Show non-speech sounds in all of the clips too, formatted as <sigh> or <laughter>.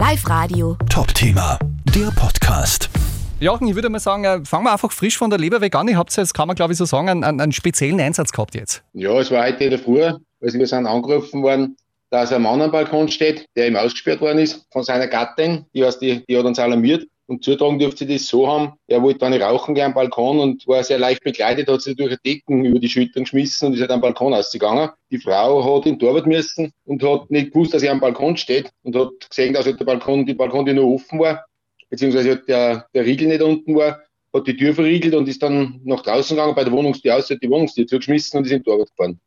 Live Radio. Top-Thema, der Podcast. Jochen, ich würde mal sagen, äh, fangen wir einfach frisch von der Leber weg an. Ihr habt jetzt, kann man glaube ich so sagen, einen, einen, einen speziellen Einsatz gehabt jetzt. Ja, es war heute in der Früh, also wir sind angerufen worden, dass ein Mann am Balkon steht, der ihm ausgesperrt worden ist von seiner Gattin, die, heißt, die, die hat uns alarmiert. Und zutragen dürfte sie das so haben, er wollte dann rauchen gehen am Balkon und war sehr leicht begleitet, hat sich durch die Decken über die Schultern geschmissen und ist halt am Balkon ausgegangen. Die Frau hat ihn Torwart müssen und hat nicht gewusst, dass er am Balkon steht und hat gesehen, dass halt der Balkon, die Balkon nur offen war, beziehungsweise halt der, der Riegel nicht unten war, hat die Tür verriegelt und ist dann nach draußen gegangen, bei der Wohnungstür aus, hat die Wohnungstür zugeschmissen und ist in Torwart gefahren.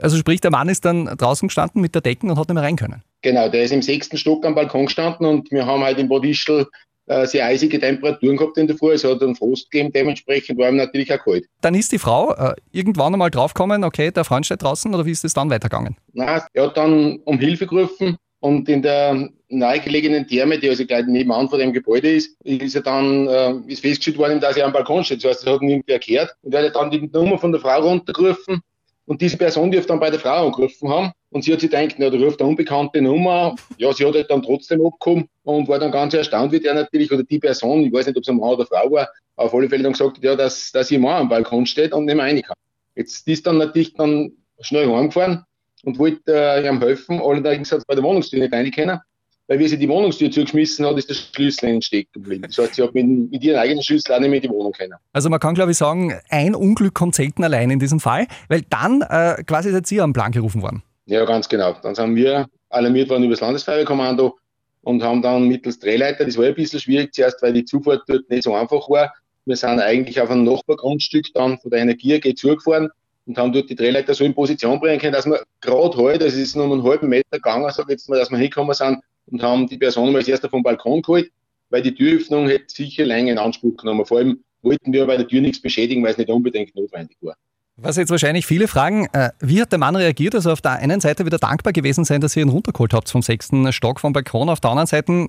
Also sprich, der Mann ist dann draußen gestanden mit der Decken und hat nicht mehr rein können. Genau, der ist im sechsten Stock am Balkon gestanden und wir haben halt in Bad Ischl äh, sehr eisige Temperaturen gehabt in der Früh. Es hat einen Frost gegeben, dementsprechend war ihm natürlich auch kalt. Dann ist die Frau äh, irgendwann einmal draufgekommen, okay, der Freund steht draußen oder wie ist es dann weitergegangen? Nein, er hat dann um Hilfe gerufen und in der nahegelegenen Therme, die also gleich nebenan vor dem Gebäude ist, ist er dann äh, ist festgestellt worden, dass er am Balkon steht. Das heißt, das hat ihn irgendwie erklärt. Und er hat dann die Nummer von der Frau runtergerufen und diese Person dürfte dann bei der Frau angerufen haben. Und sie hat sich gedacht, na, da ruft eine unbekannte Nummer. Ja, sie hat halt dann trotzdem abgekommen und war dann ganz erstaunt, wie der natürlich, oder die Person, ich weiß nicht, ob es ein Mann oder Frau war, auf alle Fälle dann gesagt hat, ja, dass, dass ihr Mann am Balkon steht und nicht mehr rein kann. Jetzt ist dann natürlich dann schnell heimgefahren und wollte äh, ihm helfen. Allerdings hat es bei der Wohnungstür nicht rein können, weil wie sie die Wohnungstür zugeschmissen hat, ist der Schlüssel in den Steck geblieben. Das heißt, sie hat mit, mit ihrem eigenen Schlüssel auch nicht mehr die Wohnung können. Also man kann glaube ich sagen, ein Unglück kommt selten allein in diesem Fall, weil dann äh, quasi seid ihr am Plan gerufen worden. Ja, ganz genau. Dann sind wir alarmiert worden über das Landesfeuerwehrkommando und haben dann mittels Drehleiter, das war ein bisschen schwierig zuerst, weil die Zufahrt dort nicht so einfach war. Wir sind eigentlich auf ein Nachbargrundstück dann von der Energie AG zugefahren und haben dort die Drehleiter so in Position bringen können, dass wir gerade heute, das ist nur um einen halben Meter gegangen, sag ich jetzt mal, dass wir hingekommen sind und haben die Person mal als erster vom Balkon geholt, weil die Türöffnung hätte sicher länger in Anspruch genommen. Vor allem wollten wir bei der Tür nichts beschädigen, weil es nicht unbedingt notwendig war. Was jetzt wahrscheinlich viele fragen, äh, wie hat der Mann reagiert? Also auf der einen Seite wieder dankbar gewesen sein, dass ihr ihn runtergeholt habt vom sechsten Stock vom Balkon. Auf der anderen Seite,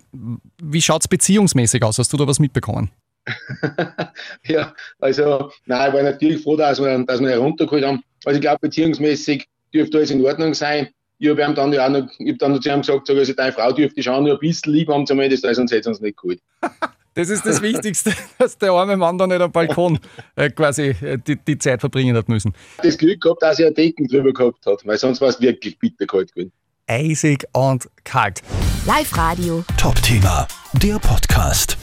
wie schaut es beziehungsmäßig aus? Hast du da was mitbekommen? <laughs> ja, also, nein, ich war natürlich froh, dass wir, dass wir ihn runtergeholt haben. Also ich glaube, beziehungsmäßig dürfte alles in Ordnung sein. Ich habe ihm dann ja auch noch, ich dann noch zu ihm gesagt, also deine Frau dürfte schon nur ein bisschen lieb haben zumindest, also sonst hätte uns nicht geholt. <laughs> Das ist das Wichtigste, <laughs> dass der arme Mann da nicht am Balkon äh, quasi äh, die, die Zeit verbringen hat müssen. Das Glück gehabt, dass er eine Decken drüber gehabt hat, weil sonst war es wirklich bitter kalt gewesen. Eisig und kalt. Live Radio. Top-Thema, der Podcast.